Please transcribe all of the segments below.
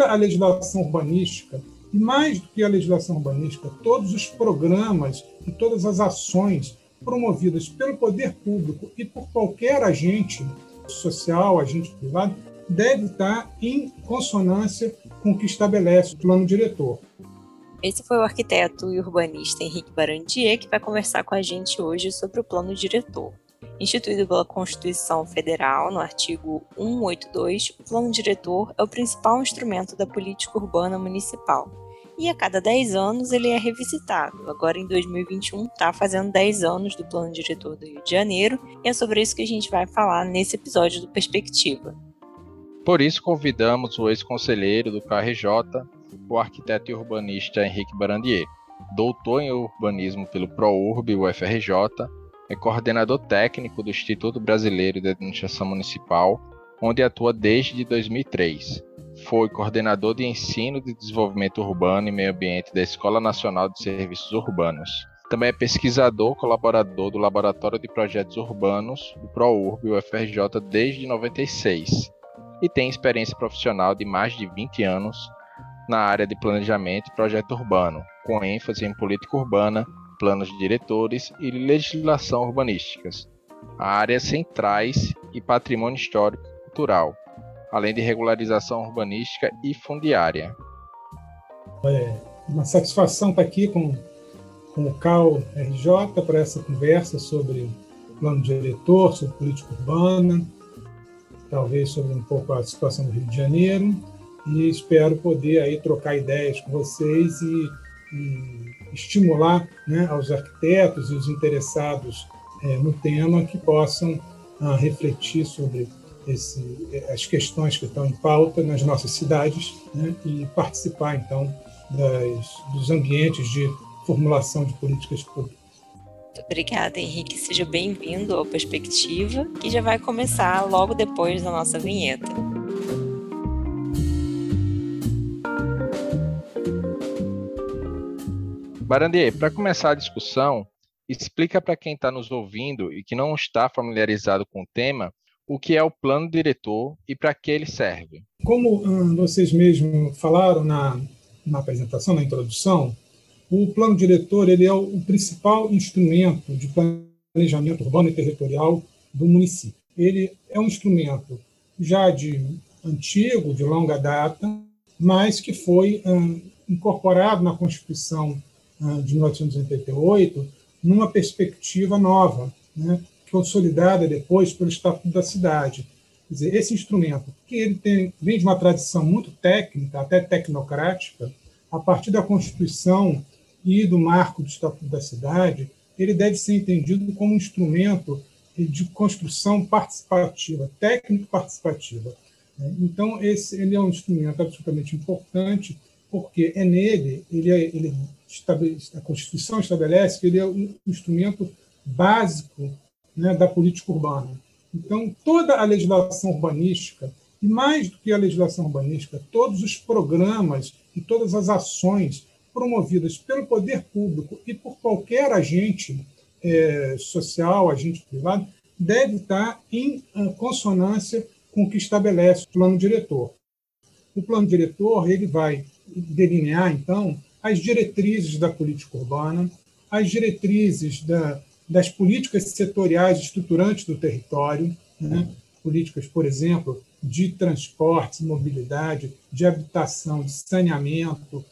toda a legislação urbanística, e mais do que a legislação urbanística, todos os programas e todas as ações promovidas pelo poder público e por qualquer agente social, agente privado, deve estar em consonância com o que estabelece o plano diretor. Esse foi o arquiteto e urbanista Henrique Barandier que vai conversar com a gente hoje sobre o plano diretor. Instituído pela Constituição Federal, no artigo 182, o plano diretor é o principal instrumento da política urbana municipal. E a cada 10 anos ele é revisitado. Agora em 2021 está fazendo 10 anos do plano diretor do Rio de Janeiro, e é sobre isso que a gente vai falar nesse episódio do Perspectiva. Por isso convidamos o ex-conselheiro do KRJ, o arquiteto e urbanista Henrique Barandier, doutor em urbanismo pelo ProURB UFRJ, é coordenador técnico do Instituto Brasileiro de Administração Municipal, onde atua desde 2003. Foi coordenador de ensino de desenvolvimento urbano e meio ambiente da Escola Nacional de Serviços Urbanos. Também é pesquisador colaborador do Laboratório de Projetos Urbanos do ProURB UFRJ desde 96 e tem experiência profissional de mais de 20 anos na área de planejamento e projeto urbano, com ênfase em política urbana, planos diretores e legislação urbanísticas, áreas centrais e patrimônio histórico e cultural, além de regularização urbanística e fundiária. É uma satisfação estar aqui com, com o CAL RJ para essa conversa sobre plano diretor, sobre política urbana, talvez sobre um pouco a situação do Rio de Janeiro e espero poder aí trocar ideias com vocês e, estimular né, aos arquitetos e os interessados é, no tema que possam ah, refletir sobre esse, as questões que estão em pauta nas nossas cidades né, e participar então das, dos ambientes de formulação de políticas públicas. Muito obrigada, Henrique. Seja bem-vindo ao Perspectiva, que já vai começar logo depois da nossa vinheta. Barandier, para começar a discussão, explica para quem está nos ouvindo e que não está familiarizado com o tema o que é o plano diretor e para que ele serve. Como hum, vocês mesmos falaram na, na apresentação, na introdução, o plano diretor ele é o principal instrumento de planejamento urbano e territorial do município. Ele é um instrumento já de antigo, de longa data, mas que foi hum, incorporado na Constituição de 1988 numa perspectiva nova, né, consolidada depois pelo Estatuto da Cidade. Quer dizer, esse instrumento, que ele tem, vem de uma tradição muito técnica, até tecnocrática, a partir da Constituição e do marco do Estatuto da Cidade, ele deve ser entendido como um instrumento de construção participativa, técnico-participativa. Então, esse ele é um instrumento absolutamente importante, porque é nele, ele, é, ele a Constituição estabelece que ele é um instrumento básico né, da política urbana. Então, toda a legislação urbanística, e mais do que a legislação urbanística, todos os programas e todas as ações promovidas pelo poder público e por qualquer agente é, social, agente privado, deve estar em consonância com o que estabelece o plano diretor. O plano diretor ele vai delinear, então, as diretrizes da política urbana, as diretrizes da, das políticas setoriais estruturantes do território, né? políticas, por exemplo, de transporte, mobilidade, de habitação, de saneamento,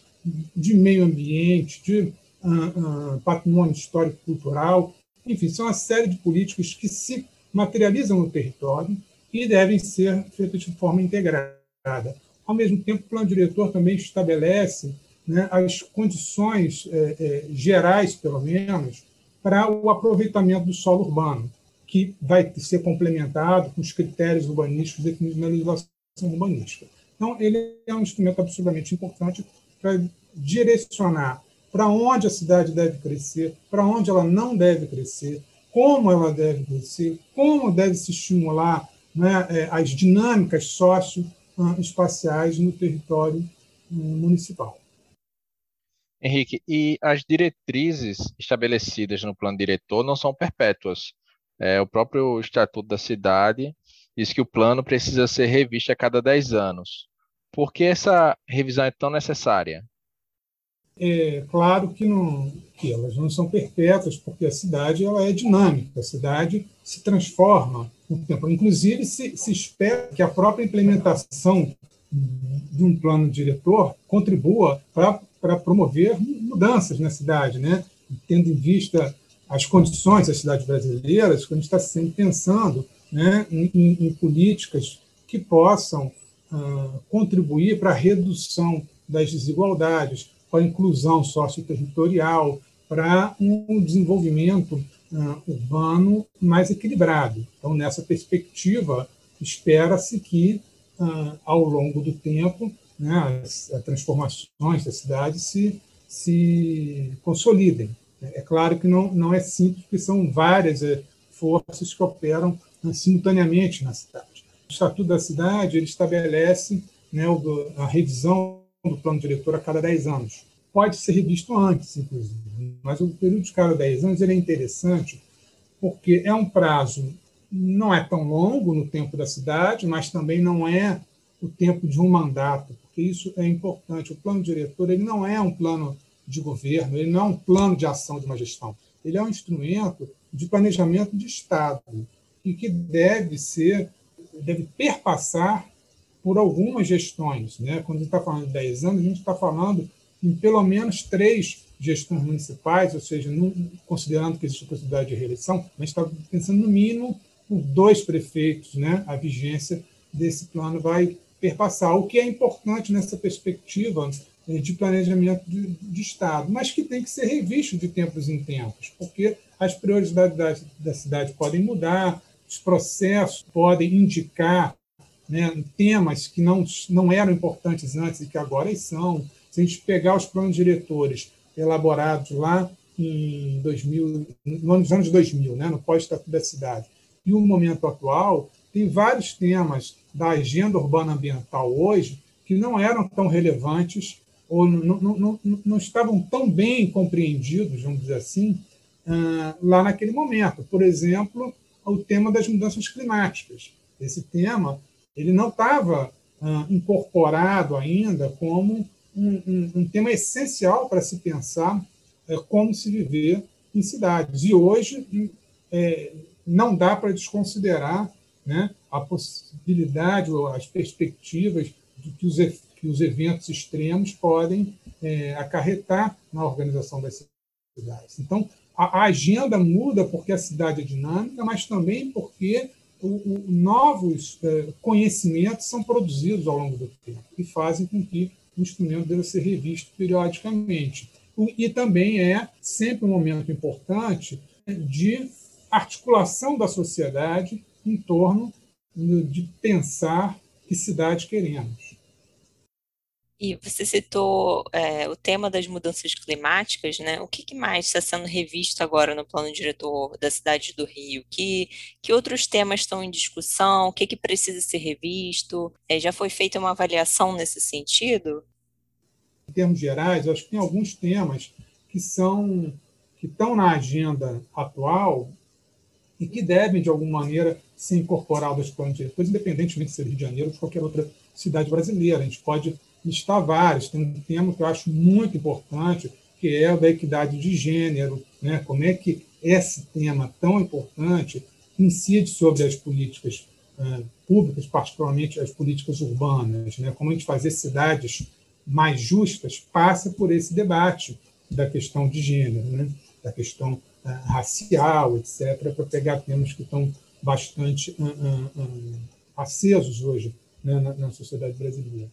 de meio ambiente, de uh, uh, patrimônio histórico-cultural, enfim, são uma série de políticas que se materializam no território e devem ser feitas de forma integrada. Ao mesmo tempo, o plano diretor também estabelece né, as condições eh, eh, gerais, pelo menos, para o aproveitamento do solo urbano, que vai ser complementado com os critérios urbanísticos definidos na legislação urbanística. Então, ele é um instrumento absolutamente importante para direcionar para onde a cidade deve crescer, para onde ela não deve crescer, como ela deve crescer, como deve se estimular né, é, as dinâmicas socioespaciais no território hum, municipal. Henrique, e as diretrizes estabelecidas no plano diretor não são perpétuas. É, o próprio Estatuto da Cidade diz que o plano precisa ser revisto a cada 10 anos. Por que essa revisão é tão necessária? É claro que, não, que elas não são perpétuas, porque a cidade ela é dinâmica, a cidade se transforma com o tempo. Inclusive, se, se espera que a própria implementação de um plano diretor contribua para promover mudanças na cidade, né? tendo em vista as condições das cidades brasileiras, quando está sempre pensando né, em, em, políticas que possam ah, contribuir para a redução das desigualdades, para a inclusão socioterritorial, para um desenvolvimento uh, urbano mais equilibrado. Então, nessa perspectiva, espera-se que, uh, ao longo do tempo, né, as, as, transformações da cidade se, se consolidem. É claro que não, não é simples, porque são várias é, forças que operam né, simultaneamente na cidade. O Estatuto da Cidade ele estabelece né, a revisão do plano diretor a cada 10 anos. Pode ser revisto antes, inclusive, mas o período de cada 10 anos ele é interessante porque é um prazo, não é tão longo no tempo da cidade, mas também não é o tempo de um mandato, isso é importante. O plano diretor ele não é um plano de governo, ele não é um plano de ação de uma gestão, ele é um instrumento de planejamento de Estado e que deve ser, deve perpassar por algumas gestões. Né? Quando a gente está falando de 10 anos, a gente está falando em pelo menos três gestões municipais, ou seja, considerando que existe a possibilidade de reeleição, a gente está pensando no mínimo por dois prefeitos, né? a vigência desse plano vai perpassar, o que é importante nessa perspectiva eh, de planejamento de, de, Estado, mas que tem que ser revisto de tempos em tempos, porque as prioridades da, da cidade podem mudar, os processos podem indicar né, temas que não, não eram importantes antes e que agora são. Se a gente pegar os planos diretores elaborados lá em 2000, nos anos 2000, né, no pós-estatuto da cidade, e o momento atual, tem vários temas da agenda urbana ambiental hoje que não eram tão relevantes ou não, não, não, não estavam tão bem compreendidos, vamos dizer assim, ah, lá naquele momento. Por exemplo, o tema das mudanças climáticas. Esse tema ele não estava ah, incorporado ainda como um, um, um tema essencial para se pensar é, como se viver em cidades. E hoje é, não dá para desconsiderar né, a possibilidade ou as perspectivas de que os, que os eventos extremos podem é, acarretar na organização das cidades. Então, a, a agenda muda porque a cidade é dinâmica, mas também porque o, o, novos é, conhecimentos são produzidos ao longo do tempo e fazem com que o instrumento deva ser revisto periodicamente. E também é sempre um momento importante de articulação da sociedade em torno de pensar que cidade queremos. E você citou é, o tema das mudanças climáticas, né? O que, que mais está sendo revisto agora no plano diretor da cidade do Rio? Que, que outros temas estão em discussão? O que, que precisa ser revisto? É, já foi feita uma avaliação nesse sentido? Em termos gerais, acho que tem alguns temas que são que estão na agenda atual e que devem, de alguma maneira, ser incorporados aos planos diretores, independentemente de ser Rio de Janeiro ou de qualquer outra cidade brasileira. A gente pode listar vários. Tem um tema que eu acho muito importante, que é o da equidade de gênero, né? como é que esse tema tão importante incide sobre as políticas uh, públicas, particularmente as políticas urbanas, né? como a gente fazer cidades mais justas passa por esse debate da questão de gênero, né? da questão racial, etc., para pegar temas que estão bastante uh, acesos hoje né? na, sociedade brasileira.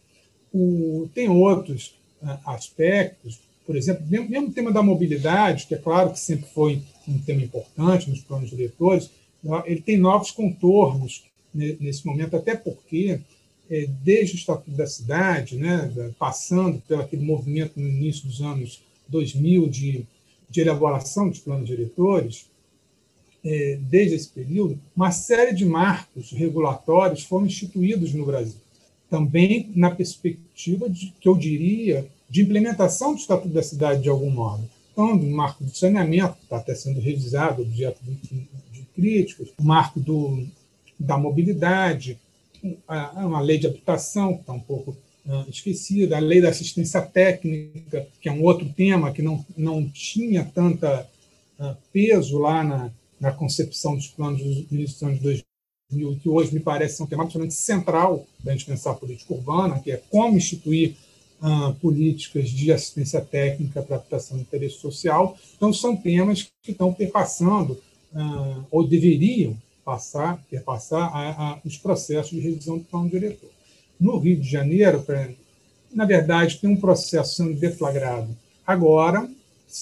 Tem outros uh, aspectos, por exemplo, mesmo, o tema da mobilidade, que é claro que sempre foi um tema importante nos planos diretores, ele tem novos contornos nesse momento, até porque, é, desde o Estatuto da Cidade, né, passando pelo aquele movimento no início dos anos 2000 de, de elaboração de planos diretores, é, desde esse período, uma série de marcos regulatórios foram instituídos no Brasil também na perspectiva de, que eu diria de implementação do Estatuto da Cidade de algum modo. Então, o marco do saneamento está até sendo revisado, objeto de, de críticas, o marco do, da mobilidade, uma lei de habitação que está um pouco esquecida, a lei da assistência técnica, que é um outro tema que não, não tinha tanta uh, peso lá na, na concepção dos planos dos anos 2000, que hoje me parece ser um tema absolutamente central da gente pensar a política urbana, que é como instituir uh, políticas de assistência técnica para a captação de interesse social. Então, são temas que estão perpassando, ou deveriam passar, perpassar a, a, os processos de revisão do plano diretor. No Rio de Janeiro, na verdade, tem um processo sendo deflagrado agora,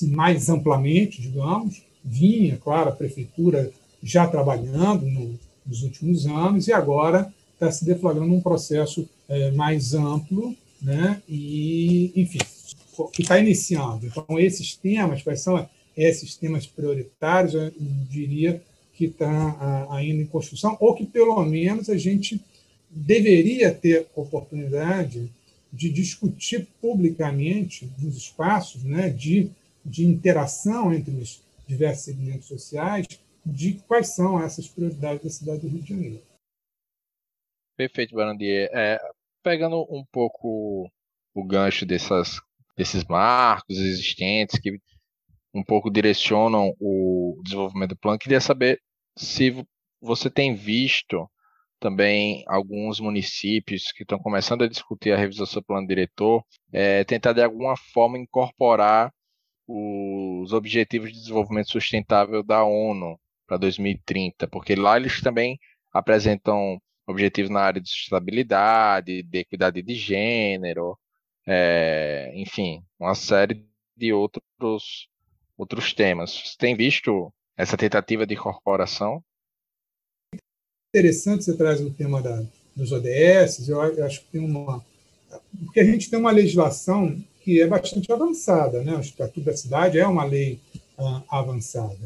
mais amplamente, digamos, vinha, claro, a prefeitura já trabalhando no, nos últimos anos, e agora está se deflagrando um processo é, mais amplo, né? e, enfim, que está iniciando. Então, esses temas, quais são esses temas prioritários, eu diria que está ainda em construção, ou que, pelo menos, a gente deveria ter oportunidade de discutir publicamente nos espaços né, de, de interação entre os diversos segmentos sociais, de quais são essas prioridades da cidade do Rio de Janeiro. Perfeito, Barandier. É, pegando um pouco o gancho dessas, desses marcos existentes que um pouco direcionam o desenvolvimento do plano, queria saber se você tem visto também alguns municípios que estão começando a discutir a revisão do seu plano diretor, é, tentar de alguma forma incorporar os Objetivos de Desenvolvimento Sustentável da ONU para 2030, porque lá eles também apresentam objetivos na área de sustentabilidade, de equidade de gênero, é, enfim, uma série de outros, outros temas. Você tem visto essa tentativa de incorporação? Interessante você traz o tema da, dos ODS, eu acho que tem uma. Porque a gente tem uma legislação que é bastante avançada, né? O Estatuto da Cidade é uma lei uh, avançada.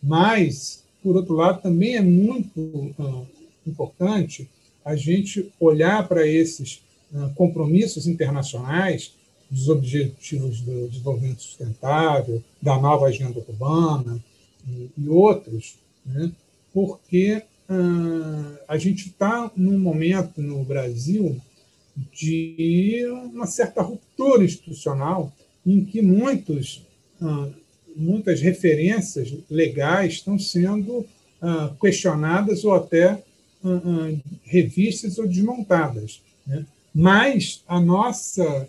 Mas, por outro lado, também é muito uh, importante a gente olhar para esses uh, compromissos internacionais dos objetivos do desenvolvimento sustentável, da nova agenda urbana e, e outros, né? porque a gente está num momento no Brasil de uma certa ruptura institucional em que muitos, ah, muitas referências legais estão sendo ah, questionadas ou até ah, revistas ou desmontadas. Né? Mas a nossa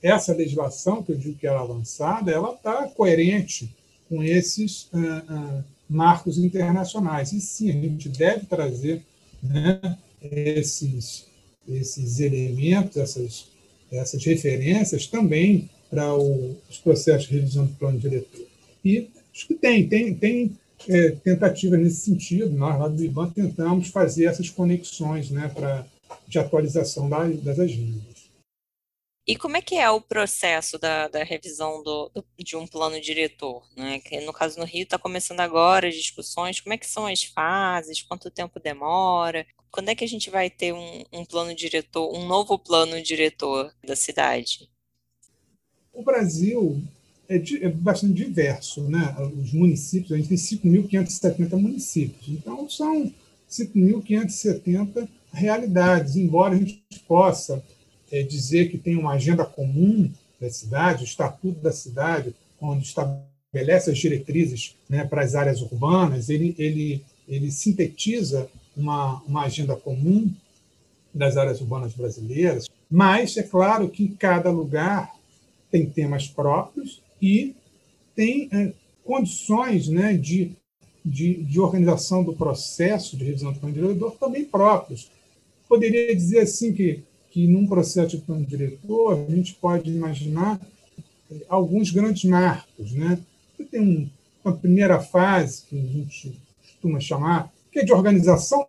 essa legislação, que eu digo que era avançada, ela está coerente com esses marcos internacionais. E sim, a gente deve trazer né, esses esses elementos, essas, essas referências também para os processos de revisão do plano diretor. E acho que tem, tem, tem é, tentativa nesse sentido. Nós, lá do IBAN, tentamos fazer essas conexões né, pra, de atualização das agendas. E como é que é o processo da, da revisão do, do, de um plano diretor? Né? Que no caso no Rio está começando agora as discussões, como é que são as fases, quanto tempo demora, quando é que a gente vai ter um, um plano diretor, um novo plano diretor da cidade? O Brasil é, é, bastante diverso, né? Os municípios, a gente tem 5.570 municípios, então são 5.570 realidades, embora a gente possa é, dizer que tem uma agenda comum da cidade, o estatuto da cidade, onde estabelece as diretrizes né, para as áreas urbanas, ele, ele, ele sintetiza uma, uma agenda comum das áreas urbanas brasileiras, mas é claro que cada lugar tem temas próprios e tem é, condições né, de, de, de, organização do processo de revisão do plano diretor também próprios. Poderia dizer assim que, que num processo de plano diretor a gente pode imaginar é, alguns grandes marcos. Né? Tem um, uma primeira fase que a gente costuma chamar que é de organização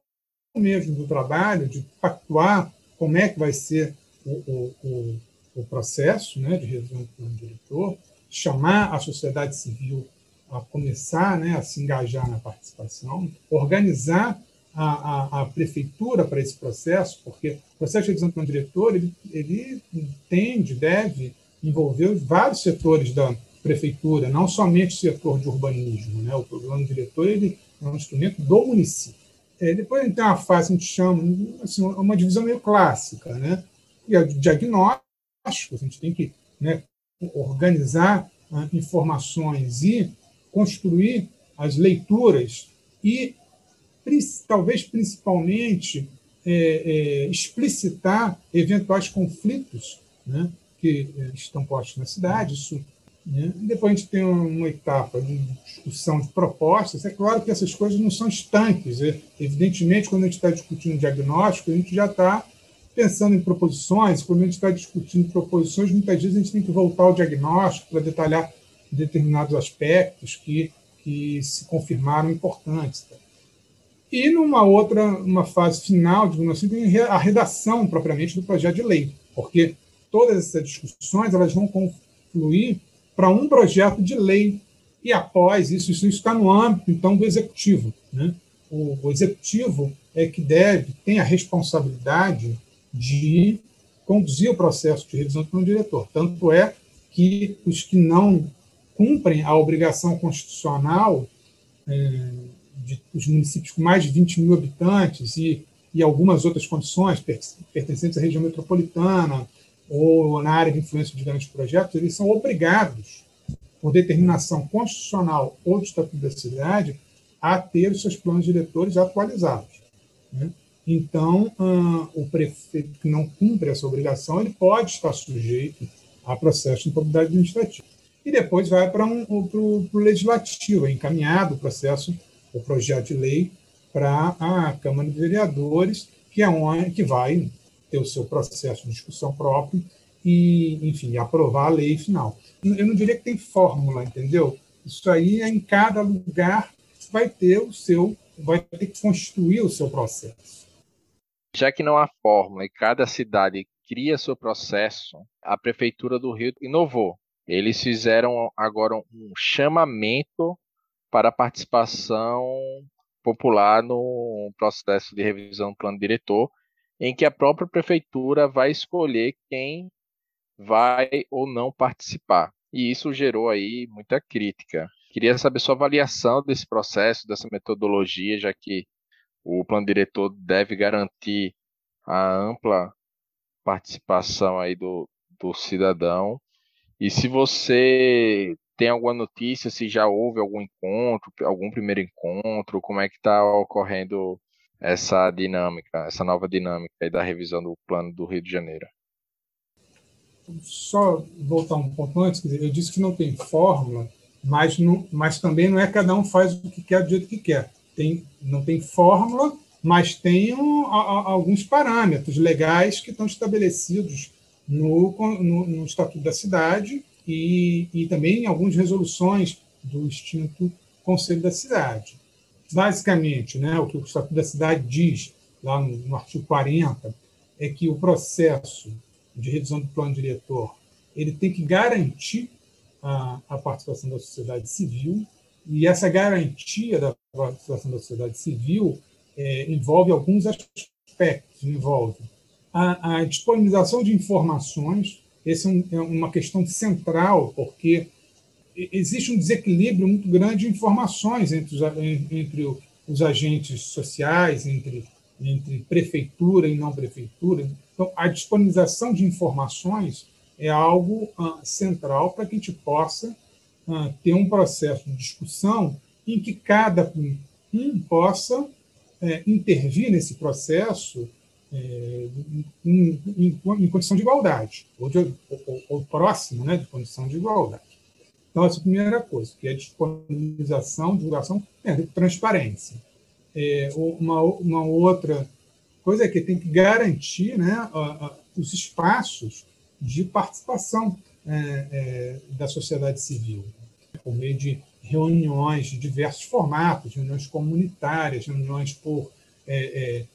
mesmo do trabalho, de pactuar como é que vai ser o, o, o, o processo né, de revisão do plano diretor, chamar a sociedade civil a começar né, a se engajar na participação, organizar a, a, a, prefeitura para esse processo, porque o processo de revisão do plano diretor ele, ele tende, deve envolver vários setores da prefeitura, não somente o setor de urbanismo. Né? O plano diretor ele é um instrumento do município. É, depois tem uma fase que a gente chama assim, uma divisão meio clássica, né? diagnósticos, a gente tem que né, organizar ah, informações e construir as leituras e, talvez principalmente, é, é, explicitar eventuais conflitos né, que é, estão postos na cidade. Isso, né? Depois a gente tem uma etapa de discussão de propostas. É claro que essas coisas não são estanques. É, evidentemente, quando a gente está discutindo diagnóstico, a gente já está pensando em proposições. Quando a gente está discutindo proposições, muitas vezes a gente tem que voltar ao diagnóstico para detalhar determinados aspectos que, que se confirmaram importantes. E numa outra, uma fase final, digamos assim, tem a redação propriamente do projeto de lei, porque todas essas discussões elas vão confluir para um projeto de lei e após isso, isso está no âmbito então do executivo, né? O, o executivo é que deve tem a responsabilidade de conduzir o processo de revisão do diretor. Tanto é que os que não cumprem a obrigação constitucional é, de, os municípios com mais de 20 mil habitantes e, e algumas outras condições pertencentes à região metropolitana ou na área de influência de grandes projetos, eles são obrigados, por determinação constitucional ou de estatuto da cidade, a ter os seus planos diretores atualizados. Né? Então, ah, o prefeito que não cumpre essa obrigação, ele pode estar sujeito a processo de improbidade administrativa. E depois vai para um, o legislativo, é encaminhado o processo, o projeto de lei para a Câmara de Vereadores, que é onde que vai ter o seu processo de discussão próprio e, enfim, aprovar a lei final. Eu não diria que tem fórmula, entendeu? Isso aí é em cada lugar vai ter o seu, vai ter que construir o seu processo. Já que não há fórmula e cada cidade cria seu processo, a Prefeitura do Rio inovou. Eles fizeram agora um chamamento para a participação popular no processo de revisão do plano diretor, em que a própria prefeitura vai escolher quem vai ou não participar. E isso gerou aí muita crítica. Queria saber sua avaliação desse processo, dessa metodologia, já que o plano diretor deve garantir a ampla participação aí do, do cidadão. E se você tem alguma notícia, se já houve algum encontro, algum primeiro encontro, como é que está ocorrendo essa dinâmica, essa nova dinâmica da revisão do plano do Rio de Janeiro? Só voltar um ponto antes, eu disse que não tem fórmula, mas, não, mas também não é cada um faz o que quer do jeito que quer. Tem, não tem fórmula, mas tem um, a, alguns parâmetros legais que estão estabelecidos no, no, no Estatuto da Cidade e, e também algumas resoluções do extinto Conselho da Cidade. Basicamente, né, o que o Estatuto da Cidade diz, lá no, no artigo 40, é que o processo de revisão do plano diretor ele tem que garantir a, a participação da sociedade civil, e essa garantia da participação da sociedade civil é, envolve alguns aspectos, envolve a, a disponibilização de informações, essa é, é uma questão central, porque existe um desequilíbrio muito grande de informações entre os, entre os agentes sociais, entre, entre prefeitura e não prefeitura. Então, a disponibilização de informações é algo uh, central para que a gente possa uh, ter um processo de discussão em que cada um possa é, intervir nesse processo é, em, em, em, condição de igualdade, ou, de, ou, ou, próximo né, de condição de igualdade. Então, essa é a primeira coisa, que é a disponibilização, divulgação, é, transparência. É, uma, uma outra coisa é que tem que garantir né, a, a, os espaços de participação é, é, da sociedade civil, por meio de reuniões de diversos formatos, reuniões comunitárias, reuniões por é, é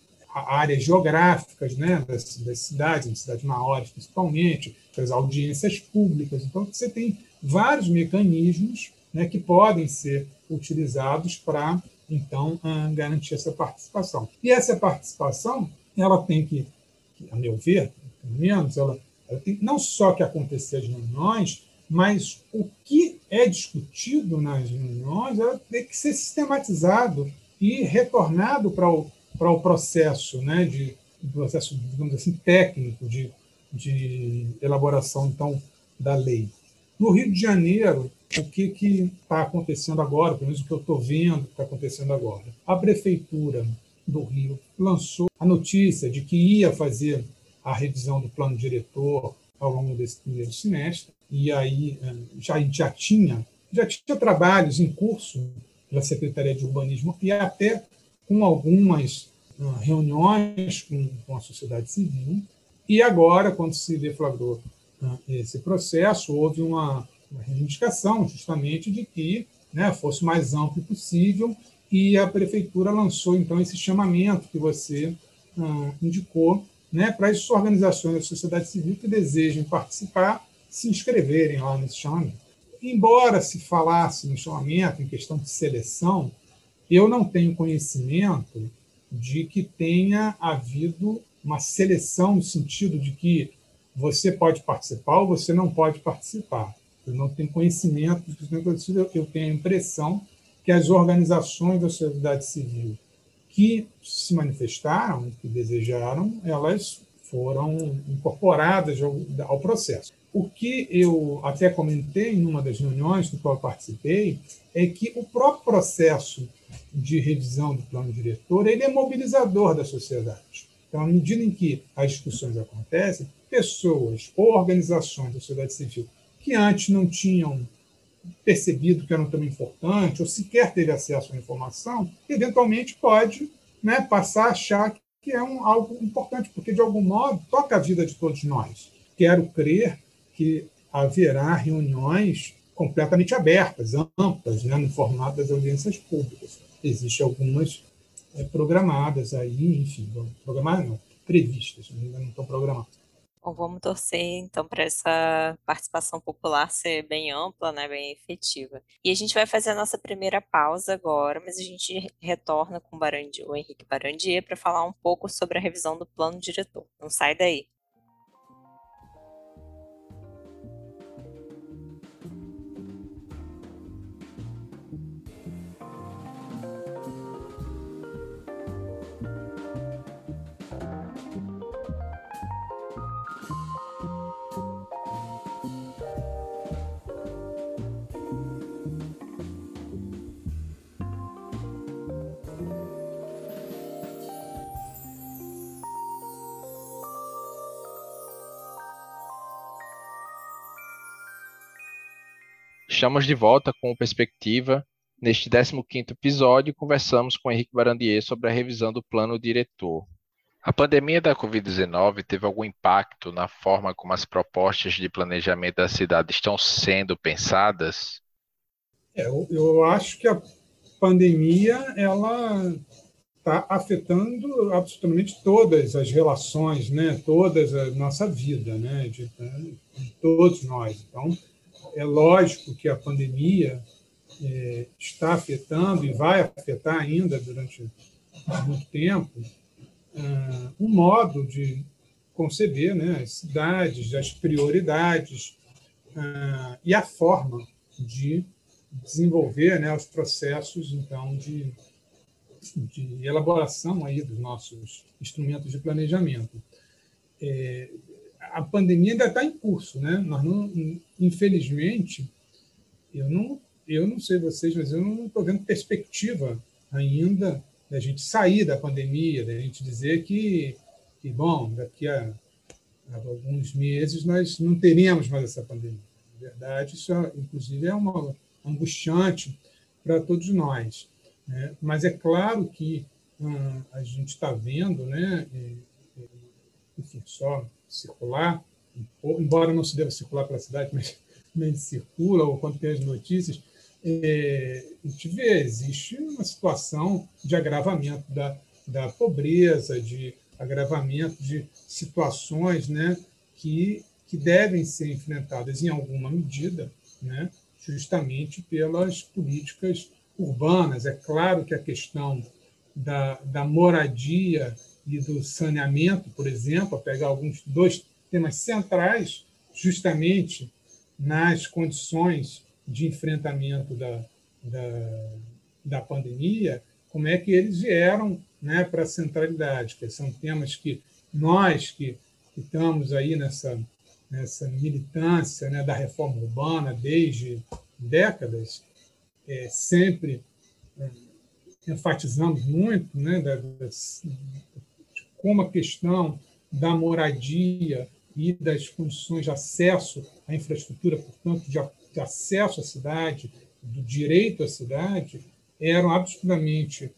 áreas geográficas né, das, das cidades, das cidades maiores principalmente, as audiências públicas. Então, você tem vários mecanismos né, que podem ser utilizados para, então, ah, garantir essa participação. E essa participação, ela tem que, a meu ver, pelo menos, ela, ela tem não só que acontecer as reuniões, mas o que é discutido nas reuniões ela tem que ser sistematizado e retornado para o, para o processo, né, de processo, digamos assim, técnico de, de elaboração então da lei. No Rio de Janeiro, o que está acontecendo agora, pelo menos o que eu estou vendo que está acontecendo agora? A prefeitura do Rio lançou a notícia de que ia fazer a revisão do plano diretor ao longo desse primeiro semestre, e aí eh, já, já tinha já tinha trabalhos em curso pela Secretaria de Urbanismo e até com algumas ah, reuniões com, a sociedade civil. E agora, quando se deflagrou ah, esse processo, houve uma, uma reivindicação justamente de que né, fosse o mais amplo possível e a prefeitura lançou então esse chamamento que você ah, indicou né, para as organizações da sociedade civil que desejem participar se inscreverem lá nesse chamamento. Embora se falasse no chamamento em questão de seleção, eu não tenho conhecimento de que tenha havido uma seleção no sentido de que você pode participar ou você não pode participar. Eu não tenho conhecimento que acontecido, eu tenho a impressão que as organizações da sociedade civil que se manifestaram, que desejaram, elas foram incorporadas ao, processo. O que eu até comentei em uma das reuniões do qual participei é que o próprio processo de revisão do plano diretor ele é mobilizador da sociedade. Então, à medida em que as discussões acontecem, pessoas ou organizações da sociedade civil que antes não tinham percebido que eram tão importante ou sequer teve acesso à informação, eventualmente pode né, passar a achar que é um, algo importante, porque de algum modo toca a vida de todos nós. Quero crer que haverá reuniões completamente abertas, amplas, né, no formato das audiências públicas. Existem algumas é, programadas aí, enfim, programadas não, previstas, ainda não estão programadas. Bom, vamos torcer então para essa participação popular ser bem ampla, né, bem efetiva. E a gente vai fazer a nossa primeira pausa agora, mas a gente retorna com o, Barandi, o Henrique Barandier para falar um pouco sobre a revisão do plano diretor. Não sai daí. Estamos de volta com o Perspectiva. Neste 15º episódio, conversamos com Henrique Barandier sobre a revisão do plano diretor. A pandemia da Covid-19 teve algum impacto na forma como as propostas de planejamento da cidade estão sendo pensadas? É, eu, eu acho que a pandemia ela está afetando absolutamente todas as relações, né? toda a nossa vida, né? de, de todos nós. Então, é lógico que a pandemia é, está afetando e vai afetar ainda durante muito tempo uh, um modo de conceber né, as cidades, as prioridades uh, e a forma de desenvolver né, os processos então de, de elaboração aí dos nossos instrumentos de planejamento. É, a pandemia ainda está em curso, né? Nós não, infelizmente, eu não, eu não sei vocês, mas eu não estou vendo perspectiva ainda da gente sair da pandemia, da gente dizer que, que bom, daqui a, a alguns meses nós não teríamos mais essa pandemia. Na verdade, isso, é, inclusive, é uma angustiante para todos nós. Né? Mas é claro que hum, a gente está vendo, né? enfim, só circular, embora não se deva circular pela cidade, mas, mas circula, ou quando tem as notícias, é, a gente vê, existe uma situação de agravamento da, da pobreza, de agravamento de situações né, que, que devem ser enfrentadas em alguma medida, né, justamente pelas políticas urbanas. É claro que a questão da, da moradia e do saneamento, por exemplo, a pegar alguns dois temas centrais, justamente nas condições de enfrentamento da, da, da pandemia, como é que eles vieram né, para a centralidade, que são temas que nós que que estamos aí nessa, nessa militância né, da reforma urbana desde décadas, é, sempre é, enfatizamos muito né, da, das, como a questão da moradia e das condições de acesso à infraestrutura, portanto, de, acesso à cidade, do direito à cidade, eram absolutamente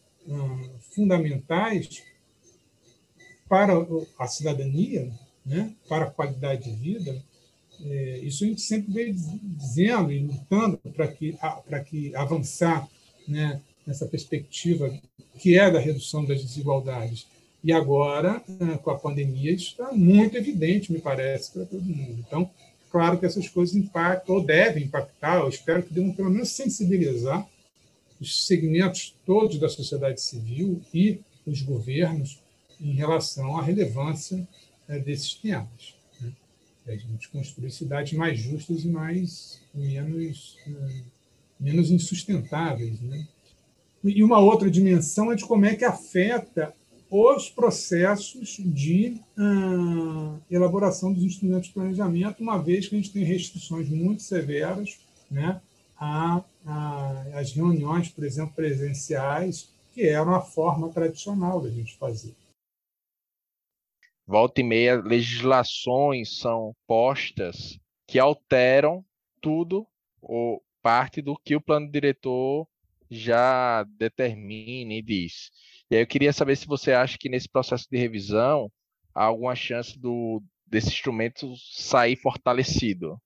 fundamentais para a cidadania, né, para a qualidade de vida. É, isso a gente sempre veio dizendo e lutando para que, para que avançar né, nessa perspectiva que é da redução das desigualdades. E agora, é, com a pandemia, isso está muito evidente, me parece, para todo mundo. Então, claro que essas coisas impactam, ou devem impactar, eu espero que devam pelo menos sensibilizar os segmentos todos da sociedade civil e os governos em relação à relevância né, desses temas. Né? A gente construir cidades mais justas e mais menos, uh, menos insustentáveis. Né? E uma outra dimensão é de como é que afeta os processos de uh, elaboração dos instrumentos de planejamento, uma vez que a gente tem restrições muito severas né, a, a, as reuniões, por exemplo, presenciais, que eram a forma tradicional da gente fazer. Volta e meia, legislações são postas que alteram tudo ou parte do que o plano diretor já determina e diz. E aí eu queria saber se você acha que nesse processo de revisão há alguma chance do, desse instrumento sair fortalecido.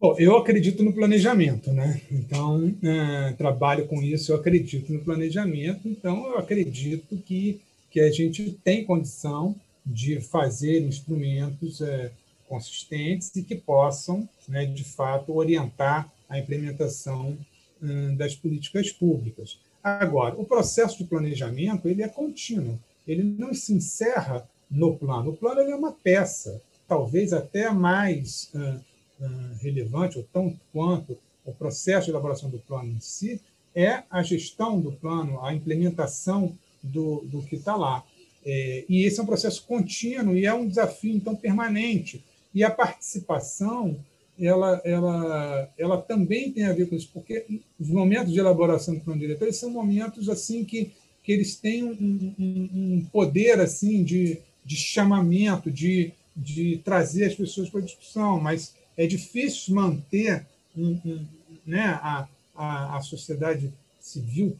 Bom, eu acredito no planejamento, né? Então, é, trabalho com isso, eu acredito no planejamento, então eu acredito que, que a gente tem condição de fazer instrumentos é, consistentes e que possam, né, de fato, orientar a implementação hum, das políticas públicas. Agora, o processo de planejamento ele é contínuo, ele não se encerra no plano. O plano é uma peça, talvez até mais uh, uh, relevante, ou tão quanto o processo de elaboração do plano em si, é a gestão do plano, a implementação do, do que está lá. É, e esse é um processo contínuo e é um desafio, então, permanente. E a participação ela, ela, ela também tem a ver com isso, porque os momentos de elaboração do plano diretor são momentos assim que, que eles têm um, um, um poder assim de, de chamamento, de, de trazer as pessoas para a discussão, mas é difícil manter um, um, né, a, a, a sociedade civil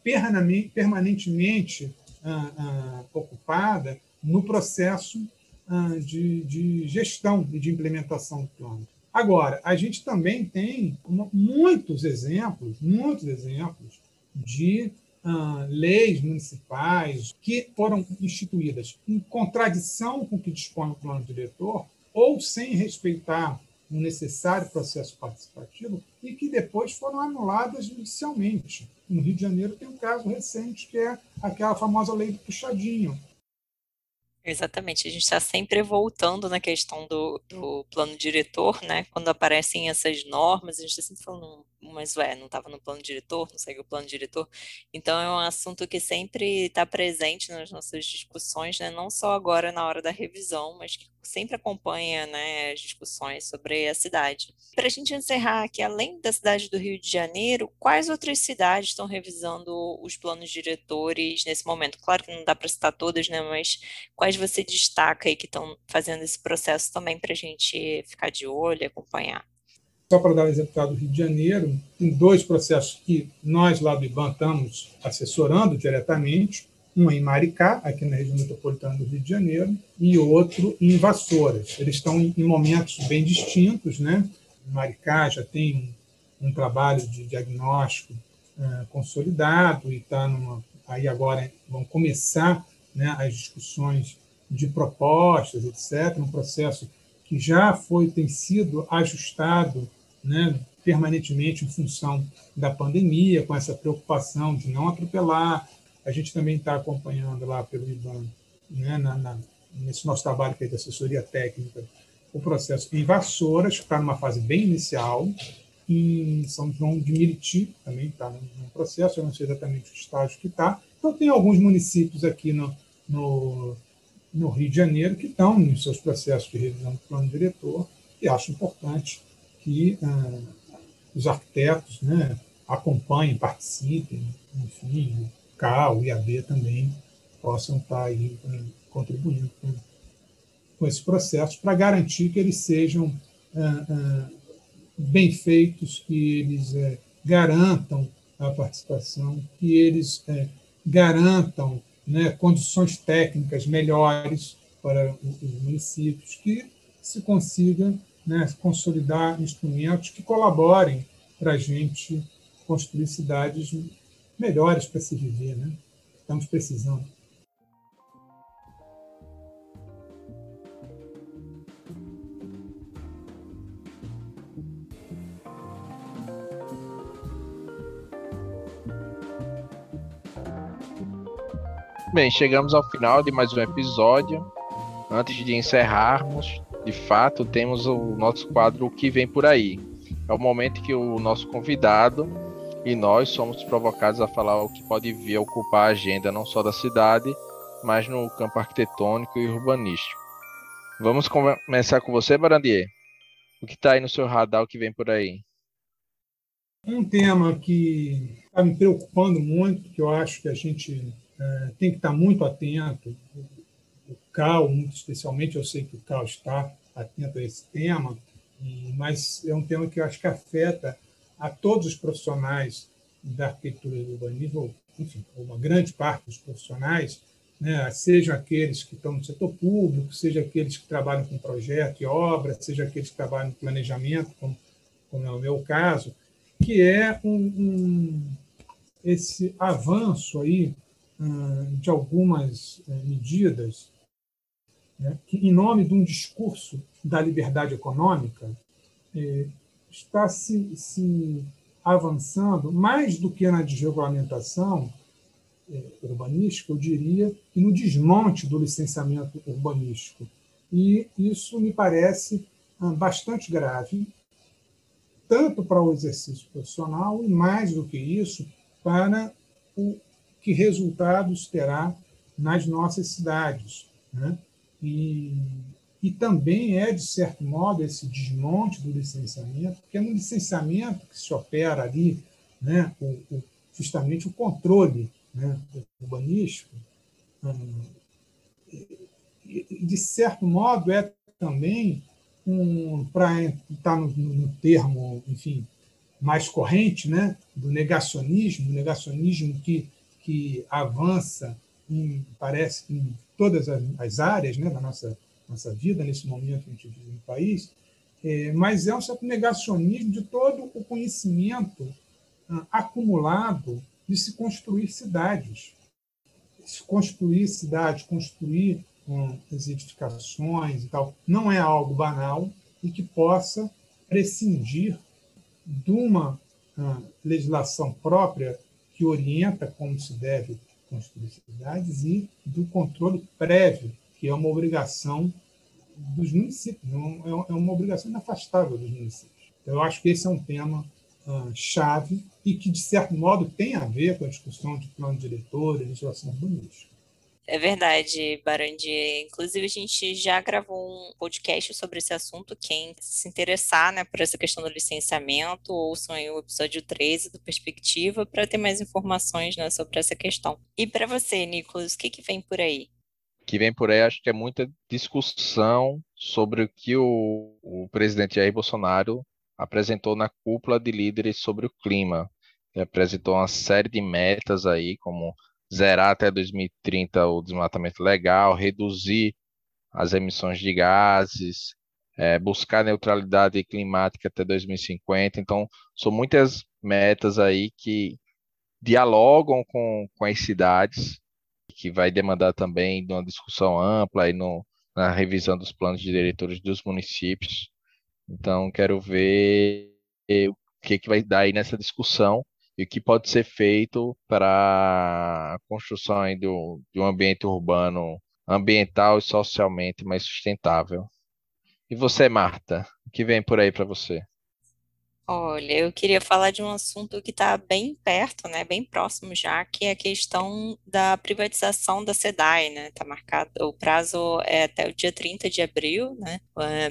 permanentemente ah, ah, ocupada no processo ah, de, de gestão e de implementação do plano. Agora, a gente também tem muitos exemplos, muitos exemplos de uh, leis municipais que foram instituídas em contradição com o que dispõe o plano diretor ou sem respeitar o necessário processo participativo e que depois foram anuladas judicialmente. No Rio de Janeiro tem um caso recente que é aquela famosa lei do puxadinho, Exatamente, a gente está sempre voltando na questão do, do plano diretor, né? Quando aparecem essas normas, a gente está sempre falando, mas ué, não estava no plano diretor, não segue o plano diretor. Então é um assunto que sempre está presente nas nossas discussões, né? Não só agora na hora da revisão, mas que sempre acompanha né, as discussões sobre a cidade. Para a gente encerrar aqui, além da cidade do Rio de Janeiro, quais outras cidades estão revisando os planos diretores nesse momento? Claro que não dá para citar todas, né, mas quais você destaca aí que estão fazendo esse processo também para a gente ficar de olho e acompanhar? Só para dar um exemplo do Rio de Janeiro, tem dois processos que nós lá do IBAN estamos assessorando diretamente um em Maricá, aqui na região metropolitana do Rio de Janeiro, e outro em Vassouras. Eles estão em momentos bem distintos, né? Maricá já tem um, um trabalho de diagnóstico uh, consolidado e está numa aí agora vão começar né, as discussões de propostas, etc., um processo que já foi tem sido ajustado né, permanentemente em função da pandemia, com essa preocupação de não atropelar, a gente também está acompanhando lá pelo IBAN, né, na, na, nesse nosso trabalho que é de assessoria técnica, o processo em Vassouras, que está numa fase bem inicial, em São João de Miriti também está no processo, eu não sei exatamente o estágio que está. Então, tem alguns municípios aqui no, no, no Rio de Janeiro que estão nos seus processos de revisão do plano diretor e acho importante que ah, os arquitetos né, acompanhem, participem, enfim, o CAL, o IAB também possam estar aí ah, contribuindo com, com esse processo para garantir que eles sejam ah, ah, bem feitos, que eles eh, garantam a participação, que eles eh, garantam né, condições técnicas melhores para os municípios, que se consiga né, consolidar instrumentos que colaborem para a gente construir cidades melhores para se viver. Né? Estamos precisando. Bem, chegamos ao final de mais um episódio. Antes de encerrarmos, de fato, temos o nosso quadro O que vem por aí. É o momento que o nosso convidado e nós somos provocados a falar o que pode vir a ocupar a agenda não só da cidade, mas no campo arquitetônico e urbanístico. Vamos começar com você, Barandier. O que está aí no seu radar, o que vem por aí? Um tema que está me preocupando muito, que eu acho que a gente é, tem que estar muito atento. O CAL, muito especialmente, eu sei que o CAL está atento a esse tema, mas é um tema que eu acho que afeta a todos os profissionais da arquitetura e do urbanismo, enfim, uma grande parte dos profissionais, né, sejam aqueles que estão no setor público, seja aqueles que trabalham com projeto e obra, seja aqueles que trabalham no planejamento, como, como é o meu caso, que é um, um esse avanço aí de algumas eh, medidas né, que, em nome de um discurso da liberdade econômica, eh, está se, se avançando mais do que na desregulamentação eh, urbanística, eu diria, e no desmonte do licenciamento urbanístico. E isso me parece ah, bastante grave, tanto para o exercício profissional e, mais do que isso, para o que resultados terá nas nossas cidades. Né? E, e também é, de certo modo, esse desmonte do licenciamento, porque é no licenciamento que se opera ali né, o, o, justamente o controle né, urbanístico. E, de certo modo, é também, um, para estar no, no termo, enfim, mais corrente, né, do negacionismo, negacionismo que que avança, em, parece, em todas as, as áreas né, da nossa, nossa vida, nesse momento que a gente vive no país, é, mas é um certo negacionismo de todo o conhecimento ah, acumulado de se construir cidades. Se construir cidades, construir hum, as edificações e tal, não é algo banal e que possa prescindir de uma ah, legislação própria que orienta como se deve construir cidades e do controle prévio, que é uma obrigação dos municípios, é, é uma obrigação inafastável dos municípios. Então, eu acho que esse é um tema uh, chave e que, de certo modo, tem a ver com a discussão de plano diretor e legislação urbanística. É verdade, Barandi. Inclusive, a gente já gravou um podcast sobre esse assunto. Quem se interessar né, por essa questão do licenciamento, ouçam aí o episódio 13 do Perspectiva para ter mais informações né, sobre essa questão. E para você, Nicolas, o que, que vem por aí? O que vem por aí, acho que é muita discussão sobre o que o, o presidente Jair Bolsonaro apresentou na cúpula de líderes sobre o clima. Ele apresentou uma série de metas aí, como zerar até 2030 o desmatamento legal, reduzir as emissões de gases, é, buscar neutralidade climática até 2050. Então, são muitas metas aí que dialogam com, com as cidades, que vai demandar também de uma discussão ampla aí no, na revisão dos planos de diretores dos municípios. Então, quero ver o que, que vai dar aí nessa discussão e o que pode ser feito para a construção do, de um ambiente urbano ambiental e socialmente mais sustentável. E você, Marta, o que vem por aí para você? Olha, eu queria falar de um assunto que está bem perto, né, bem próximo já, que é a questão da privatização da SEDAI, né, está marcado, o prazo é até o dia 30 de abril, né,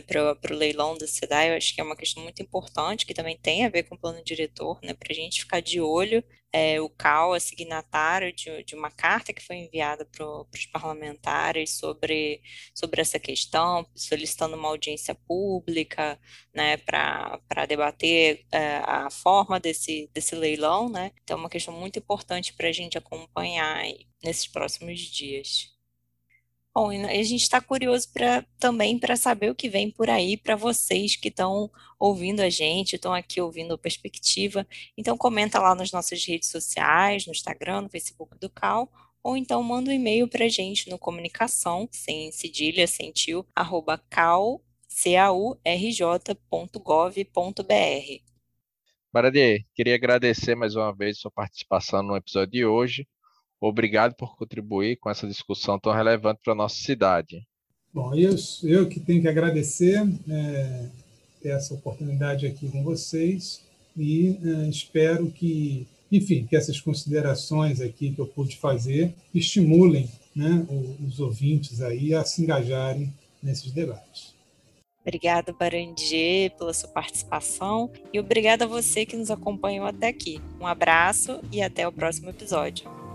para o leilão da SEDAI, eu acho que é uma questão muito importante, que também tem a ver com o plano diretor, né, para a gente ficar de olho é, o CAL é signatário de, de, uma carta que foi enviada para os parlamentares sobre, sobre essa questão, solicitando uma audiência pública né, para debater é, a forma desse, desse leilão. Né? Então, é uma questão muito importante para a gente acompanhar nesses próximos dias. Bom, a gente está curioso pra, também para saber o que vem por aí para vocês que estão ouvindo a gente, estão aqui ouvindo a perspectiva. Então comenta lá nas nossas redes sociais, no Instagram, no Facebook do Cal, ou então manda um e-mail para a gente no comunicação, sem cedilha, sem tio, arroba cal, caurj.gov.br. Baradier, queria agradecer mais uma vez sua participação no episódio de hoje. Obrigado por contribuir com essa discussão tão relevante para a nossa cidade. Bom, eu, eu que tenho que agradecer é, ter essa oportunidade aqui com vocês e é, espero que, enfim, que essas considerações aqui que eu pude fazer estimulem né, os ouvintes aí a se engajarem nesses debates. Obrigada, Barandier, pela sua participação e obrigada a você que nos acompanhou até aqui. Um abraço e até o próximo episódio.